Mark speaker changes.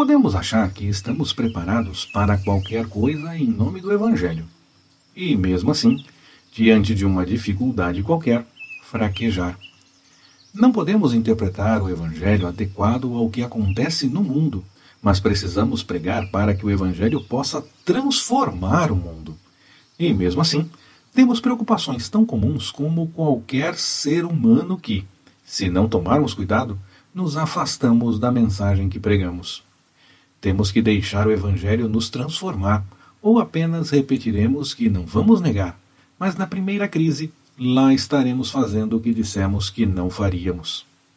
Speaker 1: Podemos achar que estamos preparados para qualquer coisa em nome do Evangelho. E mesmo assim, diante de uma dificuldade qualquer, fraquejar. Não podemos interpretar o Evangelho adequado ao que acontece no mundo, mas precisamos pregar para que o Evangelho possa transformar o mundo. E mesmo assim, temos preocupações tão comuns como qualquer ser humano que, se não tomarmos cuidado, nos afastamos da mensagem que pregamos. Temos que deixar o Evangelho nos transformar, ou apenas repetiremos que não vamos negar, mas na primeira crise, lá estaremos fazendo o que dissemos que não faríamos.